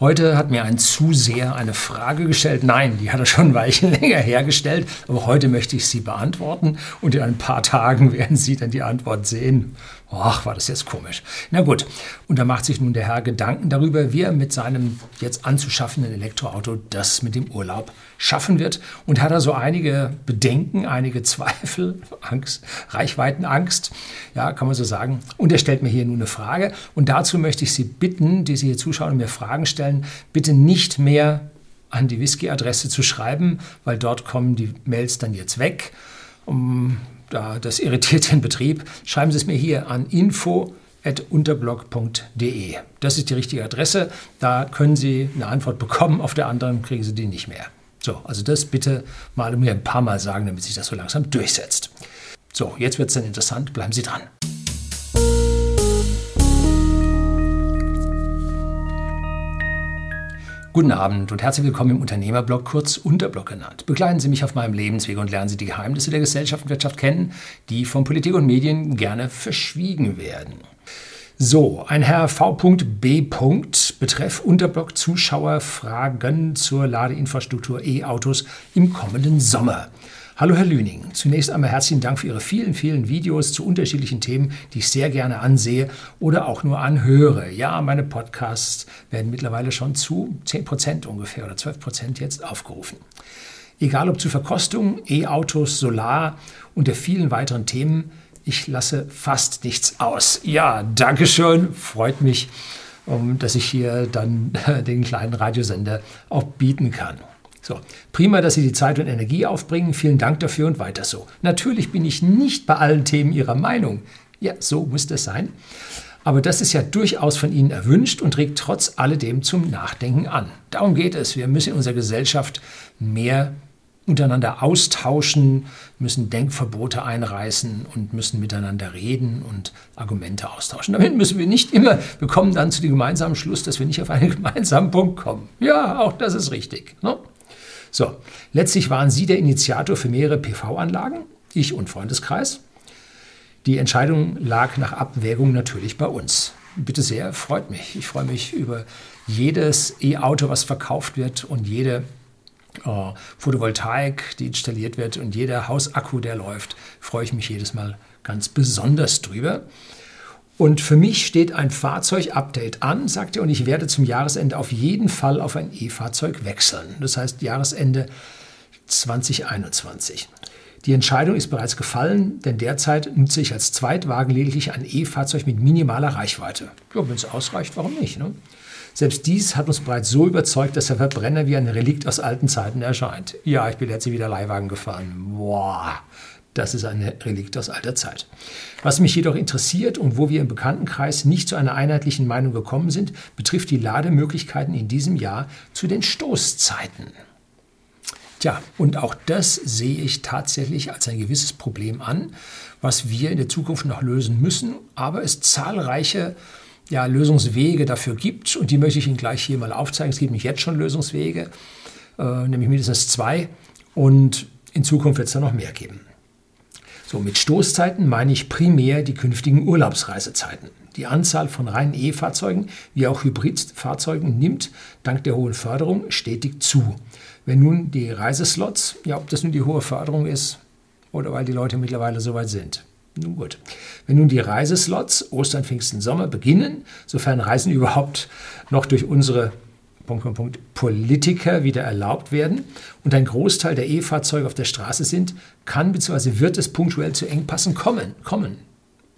Heute hat mir ein Zuseher eine Frage gestellt. Nein, die hat er schon ein Weilchen länger hergestellt, aber heute möchte ich sie beantworten und in ein paar Tagen werden Sie dann die Antwort sehen. Ach, war das jetzt komisch. Na gut, und da macht sich nun der Herr Gedanken darüber, wie er mit seinem jetzt anzuschaffenden Elektroauto das mit dem Urlaub schaffen wird und hat da so einige Bedenken, einige Zweifel, Angst, Reichweitenangst, ja, kann man so sagen. Und er stellt mir hier nun eine Frage und dazu möchte ich Sie bitten, die Sie hier zuschauen und mir Fragen stellen, bitte nicht mehr an die Whisky-Adresse zu schreiben, weil dort kommen die Mails dann jetzt weg. Um, das irritiert den Betrieb. Schreiben Sie es mir hier an info.unterblog.de. Das ist die richtige Adresse. Da können Sie eine Antwort bekommen. Auf der anderen kriegen Sie die nicht mehr. So, also das bitte mal mir ein paar Mal sagen, damit sich das so langsam durchsetzt. So, jetzt wird es dann interessant. Bleiben Sie dran. Guten Abend und herzlich willkommen im Unternehmerblog, kurz Unterblog genannt. Begleiten Sie mich auf meinem Lebensweg und lernen Sie die Geheimnisse der Gesellschaft und Wirtschaft kennen, die von Politik und Medien gerne verschwiegen werden. So, ein Herr V.B. betreff Unterblog Zuschauer Fragen zur Ladeinfrastruktur E-Autos im kommenden Sommer. Hallo Herr Lüning, zunächst einmal herzlichen Dank für Ihre vielen, vielen Videos zu unterschiedlichen Themen, die ich sehr gerne ansehe oder auch nur anhöre. Ja, meine Podcasts werden mittlerweile schon zu 10% ungefähr oder 12% jetzt aufgerufen. Egal ob zu Verkostung, E-Autos, Solar und der vielen weiteren Themen, ich lasse fast nichts aus. Ja, danke schön, freut mich, dass ich hier dann den kleinen Radiosender auch bieten kann. So, prima, dass Sie die Zeit und Energie aufbringen. Vielen Dank dafür und weiter so. Natürlich bin ich nicht bei allen Themen Ihrer Meinung. Ja, so muss das sein. Aber das ist ja durchaus von Ihnen erwünscht und regt trotz alledem zum Nachdenken an. Darum geht es. Wir müssen in unserer Gesellschaft mehr untereinander austauschen, müssen Denkverbote einreißen und müssen miteinander reden und Argumente austauschen. Damit müssen wir nicht immer, wir kommen dann zu dem gemeinsamen Schluss, dass wir nicht auf einen gemeinsamen Punkt kommen. Ja, auch das ist richtig. Ne? So, letztlich waren Sie der Initiator für mehrere PV-Anlagen, ich und Freundeskreis. Die Entscheidung lag nach Abwägung natürlich bei uns. Bitte sehr, freut mich. Ich freue mich über jedes E-Auto, was verkauft wird und jede äh, Photovoltaik, die installiert wird und jeder Hausakku, der läuft, freue ich mich jedes Mal ganz besonders drüber. Und für mich steht ein Fahrzeugupdate an, sagt er, und ich werde zum Jahresende auf jeden Fall auf ein E-Fahrzeug wechseln. Das heißt Jahresende 2021. Die Entscheidung ist bereits gefallen, denn derzeit nutze ich als Zweitwagen lediglich ein E-Fahrzeug mit minimaler Reichweite. Ja, wenn es ausreicht, warum nicht? Ne? Selbst dies hat uns bereits so überzeugt, dass der Verbrenner wie ein Relikt aus alten Zeiten erscheint. Ja, ich bin letztens wieder Leihwagen gefahren. Boah, das ist ein Relikt aus alter Zeit. Was mich jedoch interessiert und wo wir im Bekanntenkreis nicht zu einer einheitlichen Meinung gekommen sind, betrifft die Lademöglichkeiten in diesem Jahr zu den Stoßzeiten. Tja, und auch das sehe ich tatsächlich als ein gewisses Problem an, was wir in der Zukunft noch lösen müssen, aber es zahlreiche ja, Lösungswege dafür gibt und die möchte ich Ihnen gleich hier mal aufzeigen. Es gibt nicht jetzt schon Lösungswege, äh, nämlich mindestens zwei und in Zukunft wird es da noch mehr geben. So, mit Stoßzeiten meine ich primär die künftigen Urlaubsreisezeiten. Die Anzahl von reinen E-Fahrzeugen wie auch Hybridfahrzeugen nimmt dank der hohen Förderung stetig zu. Wenn nun die Reiseslots, ja, ob das nun die hohe Förderung ist oder weil die Leute mittlerweile soweit sind. Nun gut. Wenn nun die Reiseslots Ostern, Pfingsten, Sommer beginnen, sofern Reisen überhaupt noch durch unsere Punkt, Punkt, Punkt, Politiker wieder erlaubt werden und ein Großteil der E-Fahrzeuge auf der Straße sind, kann bzw. wird es punktuell zu Engpassen kommen. kommen.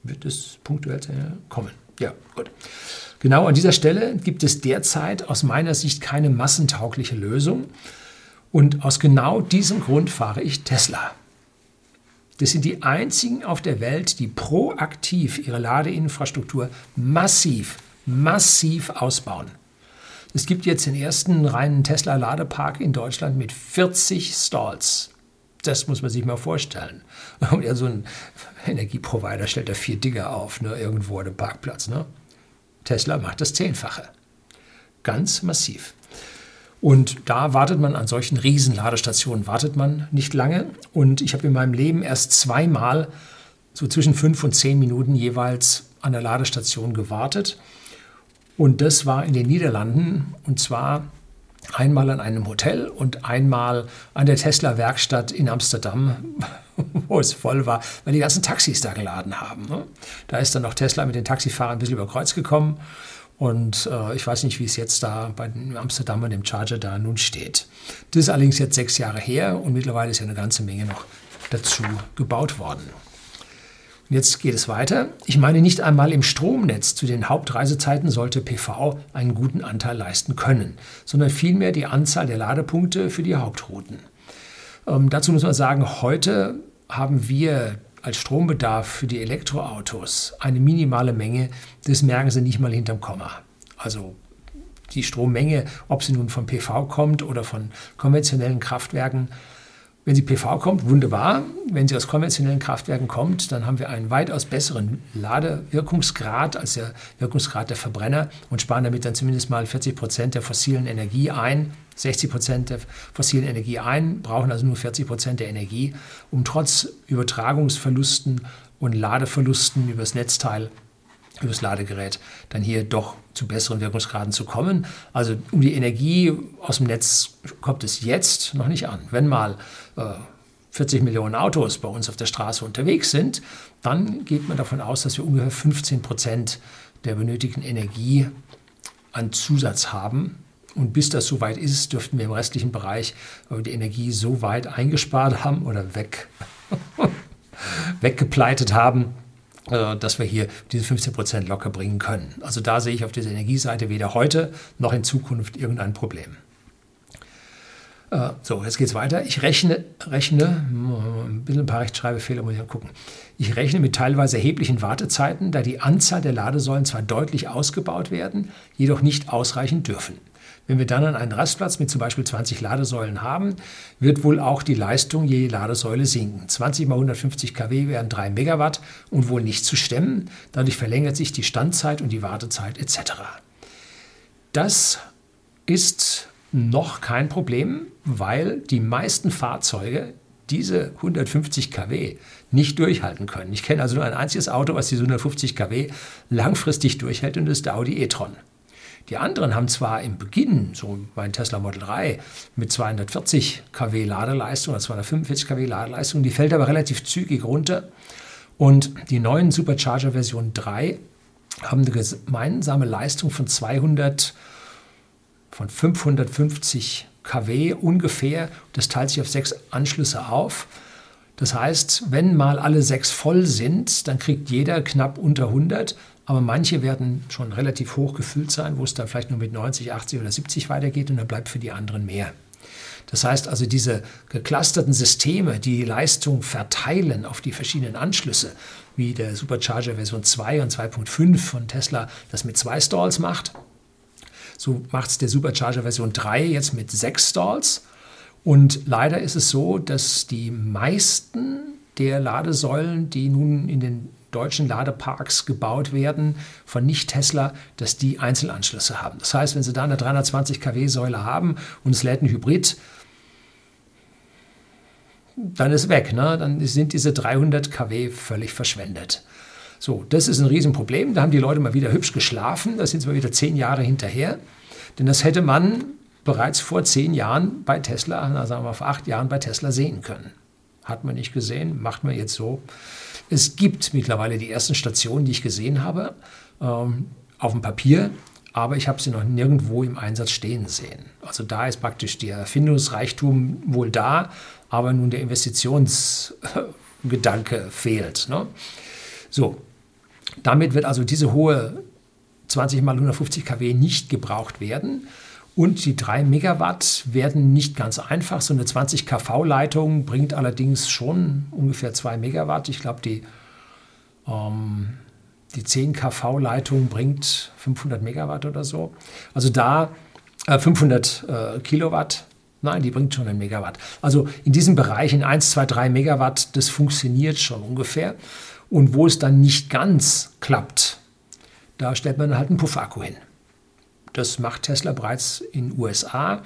Wird es punktuell zu kommen. Ja, gut. Genau an dieser Stelle gibt es derzeit aus meiner Sicht keine massentaugliche Lösung. Und aus genau diesem Grund fahre ich Tesla. Das sind die einzigen auf der Welt, die proaktiv ihre Ladeinfrastruktur massiv, massiv ausbauen. Es gibt jetzt den ersten reinen Tesla-Ladepark in Deutschland mit 40 Stalls. Das muss man sich mal vorstellen. Und ja, so ein Energieprovider stellt da vier Dinger auf, ne, irgendwo an einem Parkplatz. Ne? Tesla macht das Zehnfache. Ganz massiv. Und da wartet man an solchen Riesenladestationen, wartet man nicht lange. Und ich habe in meinem Leben erst zweimal so zwischen fünf und zehn Minuten jeweils an der Ladestation gewartet. Und das war in den Niederlanden und zwar einmal an einem Hotel und einmal an der Tesla-Werkstatt in Amsterdam, wo es voll war, weil die ganzen Taxis da geladen haben. Ne? Da ist dann noch Tesla mit den Taxifahrern ein bisschen über Kreuz gekommen. Und äh, ich weiß nicht, wie es jetzt da bei Amsterdam und dem Charger da nun steht. Das ist allerdings jetzt sechs Jahre her und mittlerweile ist ja eine ganze Menge noch dazu gebaut worden. Und jetzt geht es weiter. Ich meine, nicht einmal im Stromnetz zu den Hauptreisezeiten sollte PV einen guten Anteil leisten können, sondern vielmehr die Anzahl der Ladepunkte für die Hauptrouten. Ähm, dazu muss man sagen, heute haben wir als Strombedarf für die Elektroautos eine minimale Menge, das merken Sie nicht mal hinterm Komma. Also die Strommenge, ob sie nun von PV kommt oder von konventionellen Kraftwerken, wenn sie PV kommt, wunderbar. Wenn sie aus konventionellen Kraftwerken kommt, dann haben wir einen weitaus besseren Ladewirkungsgrad als der Wirkungsgrad der Verbrenner und sparen damit dann zumindest mal 40 Prozent der fossilen Energie ein. 60 Prozent der fossilen Energie ein, brauchen also nur 40 Prozent der Energie, um trotz Übertragungsverlusten und Ladeverlusten übers Netzteil übers Ladegerät dann hier doch zu besseren Wirkungsgraden zu kommen. Also um die Energie aus dem Netz kommt es jetzt noch nicht an. Wenn mal äh, 40 Millionen Autos bei uns auf der Straße unterwegs sind, dann geht man davon aus, dass wir ungefähr 15 Prozent der benötigten Energie an Zusatz haben. Und bis das soweit ist, dürften wir im restlichen Bereich die Energie so weit eingespart haben oder weg, weggepleitet haben, dass wir hier diese 15 Prozent locker bringen können. Also da sehe ich auf dieser Energieseite weder heute noch in Zukunft irgendein Problem. Äh, so, jetzt geht es weiter. Ich rechne, rechne, ein bisschen ein paar Rechtschreibfehler muss ich mal gucken. Ich rechne mit teilweise erheblichen Wartezeiten, da die Anzahl der Ladesäulen zwar deutlich ausgebaut werden, jedoch nicht ausreichen dürfen. Wenn wir dann einen Rastplatz mit zum Beispiel 20 Ladesäulen haben, wird wohl auch die Leistung je Ladesäule sinken. 20 mal 150 kW wären 3 Megawatt und wohl nicht zu stemmen. Dadurch verlängert sich die Standzeit und die Wartezeit etc. Das ist noch kein Problem, weil die meisten Fahrzeuge diese 150 kW nicht durchhalten können. Ich kenne also nur ein einziges Auto, was diese 150 kW langfristig durchhält und das ist der Audi e-tron. Die anderen haben zwar im Beginn, so mein Tesla Model 3, mit 240 kW Ladeleistung oder 245 kW Ladeleistung, die fällt aber relativ zügig runter. Und die neuen Supercharger Version 3 haben eine gemeinsame Leistung von 200, von 550 kW ungefähr. Das teilt sich auf sechs Anschlüsse auf. Das heißt, wenn mal alle sechs voll sind, dann kriegt jeder knapp unter 100 aber manche werden schon relativ hoch gefüllt sein, wo es dann vielleicht nur mit 90, 80 oder 70 weitergeht und dann bleibt für die anderen mehr. Das heißt also, diese geclusterten Systeme, die Leistung verteilen auf die verschiedenen Anschlüsse, wie der Supercharger Version 2 und 2.5 von Tesla das mit zwei Stalls macht, so macht es der Supercharger Version 3 jetzt mit sechs Stalls. Und leider ist es so, dass die meisten der Ladesäulen, die nun in den deutschen Ladeparks gebaut werden von Nicht-Tesla, dass die Einzelanschlüsse haben. Das heißt, wenn Sie da eine 320 kW-Säule haben und es lädt ein Hybrid, dann ist weg. Ne? Dann sind diese 300 kW völlig verschwendet. So, das ist ein Riesenproblem. Da haben die Leute mal wieder hübsch geschlafen. Da sind sie mal wieder zehn Jahre hinterher. Denn das hätte man bereits vor zehn Jahren bei Tesla, na sagen wir vor acht Jahren bei Tesla sehen können. Hat man nicht gesehen, macht man jetzt so. Es gibt mittlerweile die ersten Stationen, die ich gesehen habe, ähm, auf dem Papier, aber ich habe sie noch nirgendwo im Einsatz stehen sehen. Also da ist praktisch der Erfindungsreichtum wohl da, aber nun der Investitionsgedanke fehlt. Ne? So, damit wird also diese hohe 20 mal 150 kW nicht gebraucht werden. Und die 3 Megawatt werden nicht ganz einfach. So eine 20 kV-Leitung bringt allerdings schon ungefähr 2 Megawatt. Ich glaube, die, ähm, die 10 kV-Leitung bringt 500 Megawatt oder so. Also da äh, 500 äh, Kilowatt. Nein, die bringt schon ein Megawatt. Also in diesem Bereich, in 1, 2, 3 Megawatt, das funktioniert schon ungefähr. Und wo es dann nicht ganz klappt, da stellt man halt einen Pufferakku hin. Das macht Tesla bereits in USA.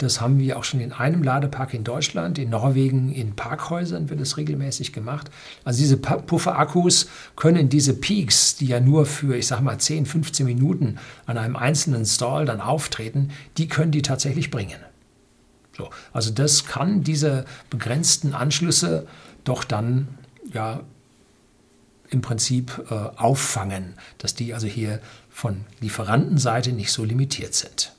Das haben wir auch schon in einem Ladepark in Deutschland. In Norwegen in Parkhäusern wird es regelmäßig gemacht. Also diese Pufferakkus können diese Peaks, die ja nur für, ich sag mal, 10, 15 Minuten an einem einzelnen Stall dann auftreten, die können die tatsächlich bringen. So, also das kann diese begrenzten Anschlüsse doch dann ja im Prinzip äh, auffangen, dass die also hier von Lieferantenseite nicht so limitiert sind.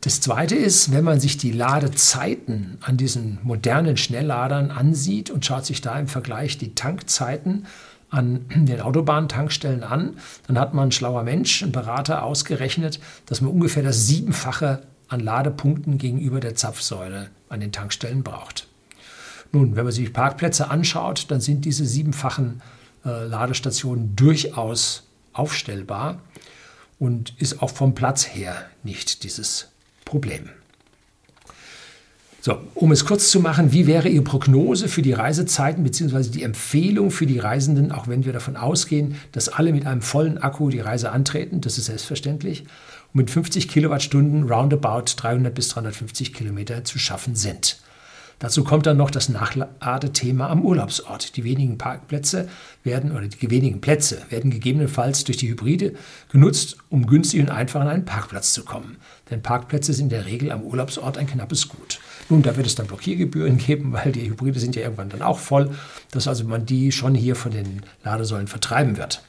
Das Zweite ist, wenn man sich die Ladezeiten an diesen modernen Schnellladern ansieht und schaut sich da im Vergleich die Tankzeiten an den Autobahntankstellen an, dann hat man ein schlauer Mensch, ein Berater ausgerechnet, dass man ungefähr das Siebenfache an Ladepunkten gegenüber der Zapfsäule an den Tankstellen braucht. Nun, wenn man sich Parkplätze anschaut, dann sind diese siebenfachen äh, Ladestationen durchaus aufstellbar und ist auch vom Platz her nicht dieses Problem. So, um es kurz zu machen, wie wäre Ihre Prognose für die Reisezeiten bzw. die Empfehlung für die Reisenden, auch wenn wir davon ausgehen, dass alle mit einem vollen Akku die Reise antreten, das ist selbstverständlich, und mit 50 Kilowattstunden roundabout 300 bis 350 Kilometer zu schaffen sind. Dazu kommt dann noch das Nachladethema am Urlaubsort. Die wenigen Parkplätze werden oder die wenigen Plätze werden gegebenenfalls durch die Hybride genutzt, um günstig und einfach an einen Parkplatz zu kommen. Denn Parkplätze sind in der Regel am Urlaubsort ein knappes Gut. Nun, da wird es dann Blockiergebühren geben, weil die Hybride sind ja irgendwann dann auch voll, dass also man die schon hier von den Ladesäulen vertreiben wird.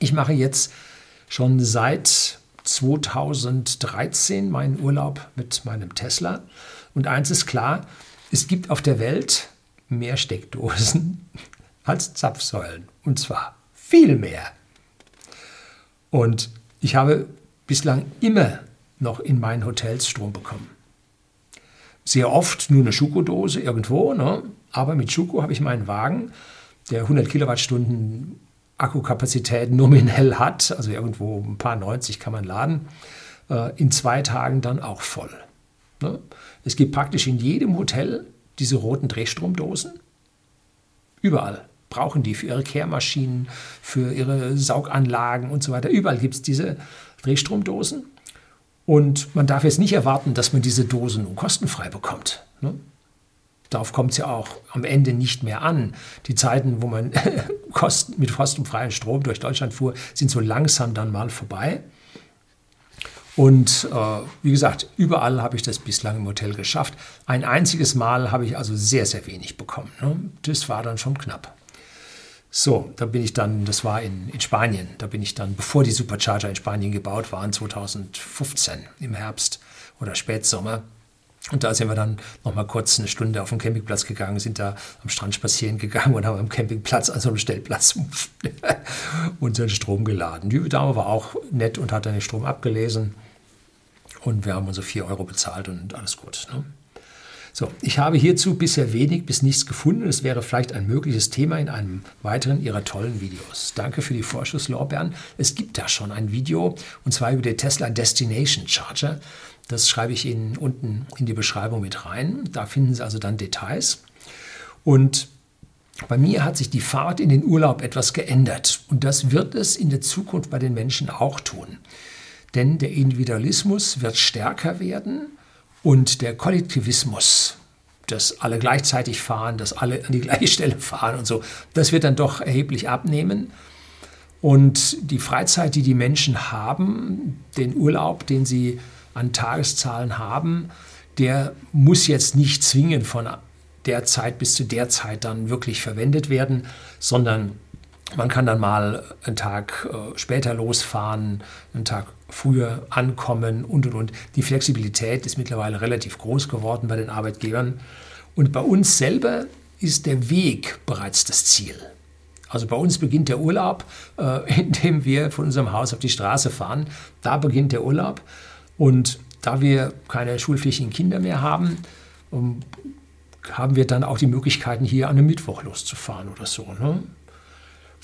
Ich mache jetzt schon seit 2013 meinen Urlaub mit meinem Tesla und eins ist klar, es gibt auf der Welt mehr Steckdosen als Zapfsäulen. Und zwar viel mehr. Und ich habe bislang immer noch in meinen Hotels Strom bekommen. Sehr oft nur eine Schuko-Dose irgendwo, ne? aber mit Schuko habe ich meinen Wagen, der 100 Kilowattstunden Akkukapazität nominell hat, also irgendwo ein paar 90 kann man laden, äh, in zwei Tagen dann auch voll. Ne? Es gibt praktisch in jedem Hotel diese roten Drehstromdosen. Überall brauchen die für ihre Kehrmaschinen, für ihre Sauganlagen und so weiter. Überall gibt es diese Drehstromdosen. Und man darf jetzt nicht erwarten, dass man diese Dosen kostenfrei bekommt. Ne? Darauf kommt es ja auch am Ende nicht mehr an. Die Zeiten, wo man mit kostenfreiem Strom durch Deutschland fuhr, sind so langsam dann mal vorbei. Und äh, wie gesagt, überall habe ich das bislang im Hotel geschafft. Ein einziges Mal habe ich also sehr, sehr wenig bekommen. Ne? Das war dann schon knapp. So, da bin ich dann, das war in, in Spanien, da bin ich dann, bevor die Supercharger in Spanien gebaut waren, 2015 im Herbst oder Spätsommer. Und da sind wir dann noch mal kurz eine Stunde auf den Campingplatz gegangen, sind da am Strand spazieren gegangen und haben am Campingplatz an so einem Stellplatz unseren Strom geladen. Die Dame war auch nett und hat dann den Strom abgelesen. Und wir haben unsere 4 Euro bezahlt und alles gut. Ne? So, ich habe hierzu bisher wenig bis nichts gefunden. Es wäre vielleicht ein mögliches Thema in einem weiteren Ihrer tollen Videos. Danke für die Vorschusslorbeeren. Es gibt da schon ein Video und zwar über den Tesla Destination Charger. Das schreibe ich Ihnen unten in die Beschreibung mit rein. Da finden Sie also dann Details. Und bei mir hat sich die Fahrt in den Urlaub etwas geändert und das wird es in der Zukunft bei den Menschen auch tun. Denn der Individualismus wird stärker werden und der Kollektivismus, dass alle gleichzeitig fahren, dass alle an die gleiche Stelle fahren und so, das wird dann doch erheblich abnehmen. Und die Freizeit, die die Menschen haben, den Urlaub, den sie an Tageszahlen haben, der muss jetzt nicht zwingend von der Zeit bis zu der Zeit dann wirklich verwendet werden, sondern man kann dann mal einen Tag äh, später losfahren, einen Tag früher ankommen und und und. Die Flexibilität ist mittlerweile relativ groß geworden bei den Arbeitgebern. Und bei uns selber ist der Weg bereits das Ziel. Also bei uns beginnt der Urlaub, äh, indem wir von unserem Haus auf die Straße fahren. Da beginnt der Urlaub. Und da wir keine schulpflichtigen Kinder mehr haben, um, haben wir dann auch die Möglichkeiten, hier an einem Mittwoch loszufahren oder so. Ne?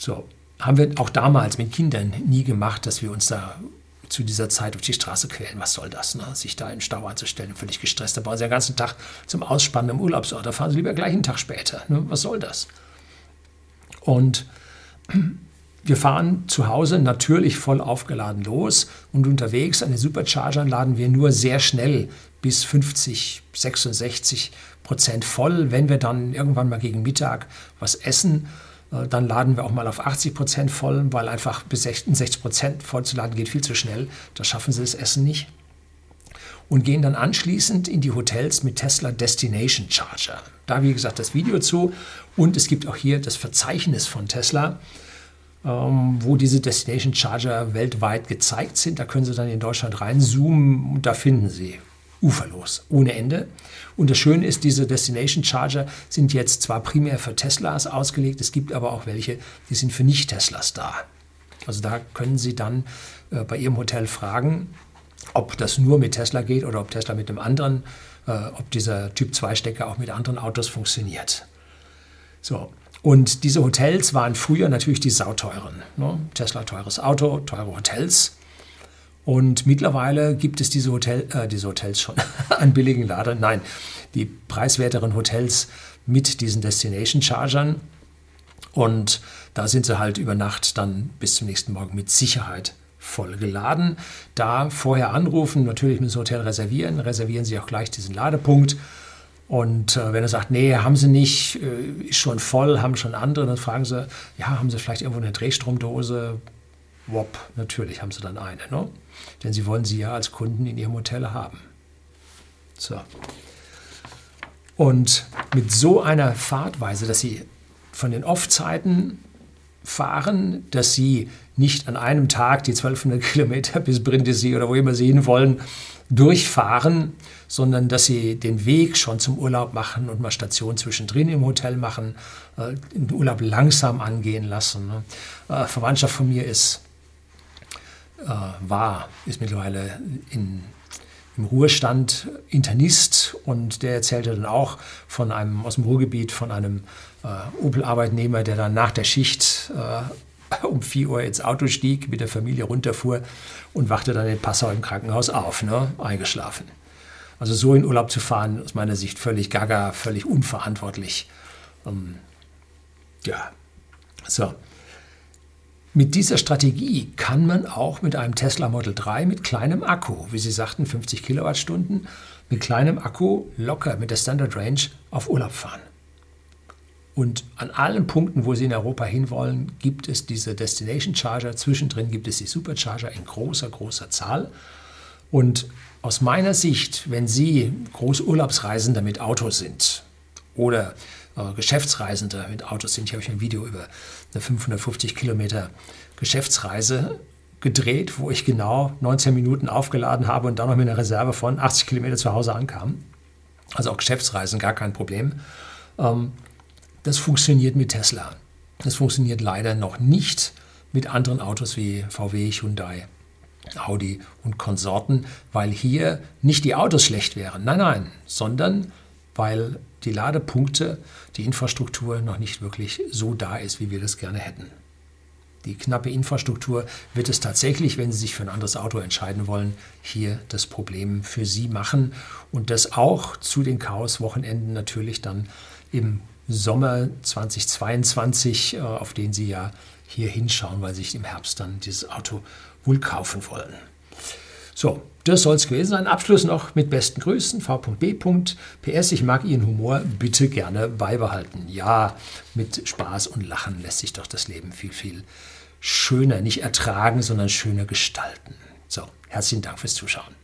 So, haben wir auch damals mit Kindern nie gemacht, dass wir uns da zu dieser Zeit auf die Straße quälen. Was soll das, ne? sich da im Stau anzustellen, völlig gestresst. Da brauchen sie den ganzen Tag zum Ausspannen im Urlaubsort. Da fahren sie lieber gleich einen Tag später. Ne? Was soll das? Und wir fahren zu Hause natürlich voll aufgeladen los und unterwegs an den Superchargern laden wir nur sehr schnell bis 50, 66 Prozent voll. Wenn wir dann irgendwann mal gegen Mittag was essen, dann laden wir auch mal auf 80 Prozent voll, weil einfach bis 60 Prozent vollzuladen geht viel zu schnell. Da schaffen sie das Essen nicht. Und gehen dann anschließend in die Hotels mit Tesla Destination Charger. Da, wie gesagt, das Video zu. Und es gibt auch hier das Verzeichnis von Tesla, ähm, wo diese Destination Charger weltweit gezeigt sind. Da können Sie dann in Deutschland reinzoomen und da finden Sie uferlos, ohne Ende. Und das Schöne ist, diese Destination Charger sind jetzt zwar primär für Teslas ausgelegt, es gibt aber auch welche, die sind für Nicht-Teslas da. Also da können Sie dann äh, bei Ihrem Hotel fragen, ob das nur mit Tesla geht oder ob Tesla mit einem anderen, äh, ob dieser Typ 2 Stecker auch mit anderen Autos funktioniert. So. Und diese Hotels waren früher natürlich die sauteuren. Ne? Tesla teures Auto, teure Hotels. Und mittlerweile gibt es diese, Hotel, äh, diese Hotels schon an billigen Ladern. Nein, die preiswerteren Hotels mit diesen Destination Chargern. Und da sind sie halt über Nacht dann bis zum nächsten Morgen mit Sicherheit voll geladen. Da vorher anrufen, natürlich müssen Sie Hotel reservieren, reservieren Sie auch gleich diesen Ladepunkt. Und äh, wenn er sagt, nee, haben Sie nicht, äh, ist schon voll, haben schon andere, dann fragen Sie, ja, haben Sie vielleicht irgendwo eine Drehstromdose? Wop, natürlich haben Sie dann eine. Ne? Denn Sie wollen sie ja als Kunden in Ihrem Hotel haben. So. Und mit so einer Fahrtweise, dass Sie von den Off-Zeiten fahren, dass Sie nicht an einem Tag die 1200 Kilometer bis Brindisi oder wo immer Sie hinwollen, durchfahren, sondern dass Sie den Weg schon zum Urlaub machen und mal Station zwischendrin im Hotel machen, äh, den Urlaub langsam angehen lassen. Ne? Äh, Verwandtschaft von mir ist war, ist mittlerweile in, im Ruhestand Internist und der erzählte dann auch von einem aus dem Ruhrgebiet von einem äh, Opel-Arbeitnehmer, der dann nach der Schicht äh, um 4 Uhr ins Auto stieg, mit der Familie runterfuhr und wachte dann in Passau im Krankenhaus auf, ne, eingeschlafen. Also so in Urlaub zu fahren, aus meiner Sicht völlig gaga, völlig unverantwortlich. Ähm, ja, so. Mit dieser Strategie kann man auch mit einem Tesla Model 3 mit kleinem Akku, wie Sie sagten, 50 Kilowattstunden, mit kleinem Akku locker mit der Standard Range auf Urlaub fahren. Und an allen Punkten, wo Sie in Europa hinwollen, gibt es diese Destination Charger. Zwischendrin gibt es die Supercharger in großer, großer Zahl. Und aus meiner Sicht, wenn Sie Großurlaubsreisender mit Auto sind oder Geschäftsreisende mit Autos sind. Hier habe ich ein Video über eine 550 Kilometer Geschäftsreise gedreht, wo ich genau 19 Minuten aufgeladen habe und dann noch mit einer Reserve von 80 Kilometer zu Hause ankam. Also auch Geschäftsreisen gar kein Problem. Ähm, das funktioniert mit Tesla. Das funktioniert leider noch nicht mit anderen Autos wie VW, Hyundai, Audi und Konsorten, weil hier nicht die Autos schlecht wären. Nein, nein, sondern weil die Ladepunkte, die Infrastruktur noch nicht wirklich so da ist, wie wir das gerne hätten. Die knappe Infrastruktur wird es tatsächlich, wenn Sie sich für ein anderes Auto entscheiden wollen, hier das Problem für Sie machen und das auch zu den Chaos-Wochenenden natürlich dann im Sommer 2022, äh, auf den Sie ja hier hinschauen, weil Sie sich im Herbst dann dieses Auto wohl kaufen wollen. So, das soll es gewesen sein. Abschluss noch mit besten Grüßen. V.B. PS, ich mag Ihren Humor, bitte gerne beibehalten. Ja, mit Spaß und Lachen lässt sich doch das Leben viel, viel schöner, nicht ertragen, sondern schöner gestalten. So, herzlichen Dank fürs Zuschauen.